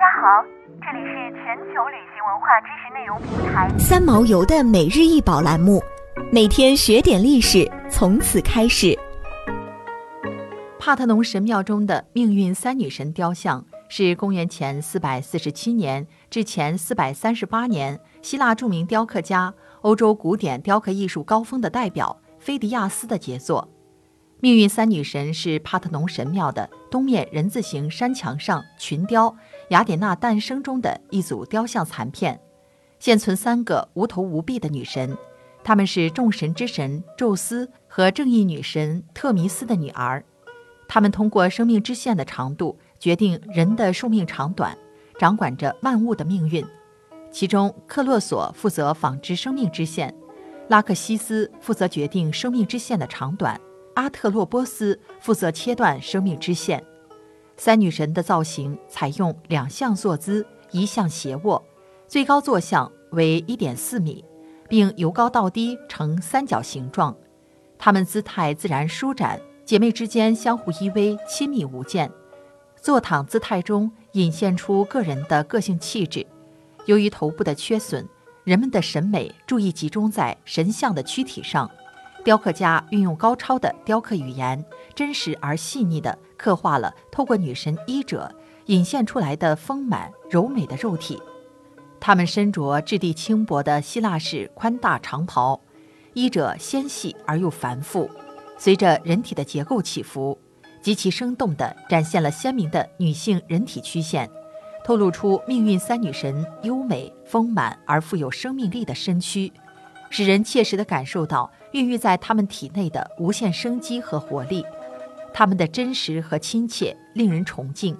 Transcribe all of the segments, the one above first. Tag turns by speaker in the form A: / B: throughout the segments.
A: 家好，这里是全球旅行文化知识内容平台
B: 三毛游的每日一宝栏目，每天学点历史，从此开始。
C: 帕特农神庙中的命运三女神雕像是公元前四百四十七年至前四百三十八年希腊著名雕刻家、欧洲古典雕刻艺术高峰的代表菲迪亚斯的杰作。命运三女神是帕特农神庙的东面人字形山墙上群雕雅典娜诞生中的一组雕像残片，现存三个无头无臂的女神，她们是众神之神宙斯和正义女神特弥斯的女儿。她们通过生命之线的长度决定人的寿命长短，掌管着万物的命运。其中，克洛索负责纺织生命之线，拉克西斯负责决定生命之线的长短。阿特洛波斯负责切断生命之线。三女神的造型采用两项坐姿，一项斜卧，最高坐向为一点四米，并由高到低呈三角形状。她们姿态自然舒展，姐妹之间相互依偎，亲密无间。坐躺姿态中隐现出个人的个性气质。由于头部的缺损，人们的审美注意集中在神像的躯体上。雕刻家运用高超的雕刻语言，真实而细腻地刻画了透过女神衣褶隐现出来的丰满柔美的肉体。她们身着质地轻薄的希腊式宽大长袍，衣褶纤细而又繁复，随着人体的结构起伏，极其生动地展现了鲜明的女性人体曲线，透露出命运三女神优美丰满而富有生命力的身躯。使人切实地感受到孕育在他们体内的无限生机和活力，他们的真实和亲切令人崇敬，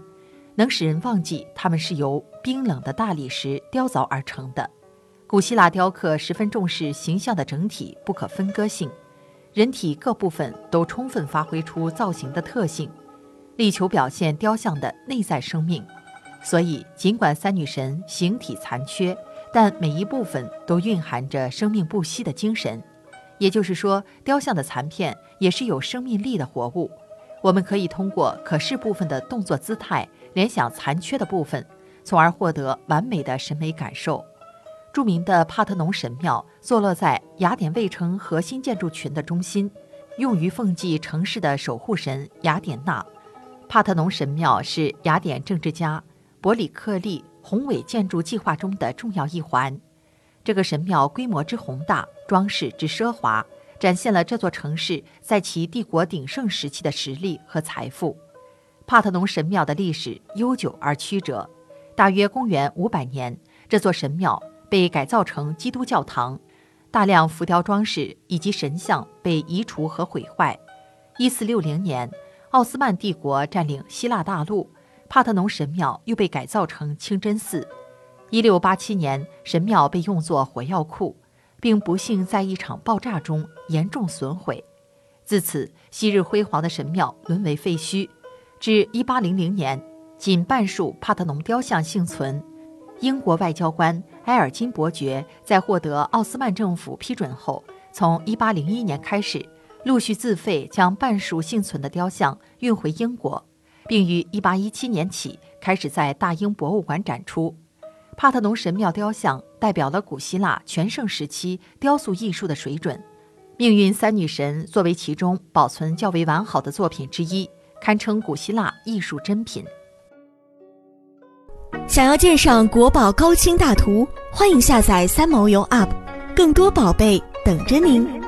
C: 能使人忘记他们是由冰冷的大理石雕凿而成的。古希腊雕刻十分重视形象的整体不可分割性，人体各部分都充分发挥出造型的特性，力求表现雕像的内在生命。所以，尽管三女神形体残缺。但每一部分都蕴含着生命不息的精神，也就是说，雕像的残片也是有生命力的活物。我们可以通过可视部分的动作姿态联想残缺的部分，从而获得完美的审美感受。著名的帕特农神庙坐落在雅典卫城核心建筑群的中心，用于奉祭城市的守护神雅典娜。帕特农神庙是雅典政治家伯里克利。宏伟建筑计划中的重要一环，这个神庙规模之宏大，装饰之奢华，展现了这座城市在其帝国鼎盛时期的实力和财富。帕特农神庙的历史悠久而曲折，大约公元五百年，这座神庙被改造成基督教堂，大量浮雕装饰以及神像被移除和毁坏。一四六零年，奥斯曼帝国占领希腊大陆。帕特农神庙又被改造成清真寺。一六八七年，神庙被用作火药库，并不幸在一场爆炸中严重损毁。自此，昔日辉煌的神庙沦为废墟。至一八零零年，仅半数帕特农雕像幸存。英国外交官埃尔金伯爵在获得奥斯曼政府批准后，从一八零一年开始，陆续自费将半数幸存的雕像运回英国。并于1817年起开始在大英博物馆展出。帕特农神庙雕像代表了古希腊全盛时期雕塑艺术的水准。命运三女神作为其中保存较为完好的作品之一，堪称古希腊艺术珍品。
B: 想要鉴赏国宝高清大图，欢迎下载三毛游 App，更多宝贝等着您。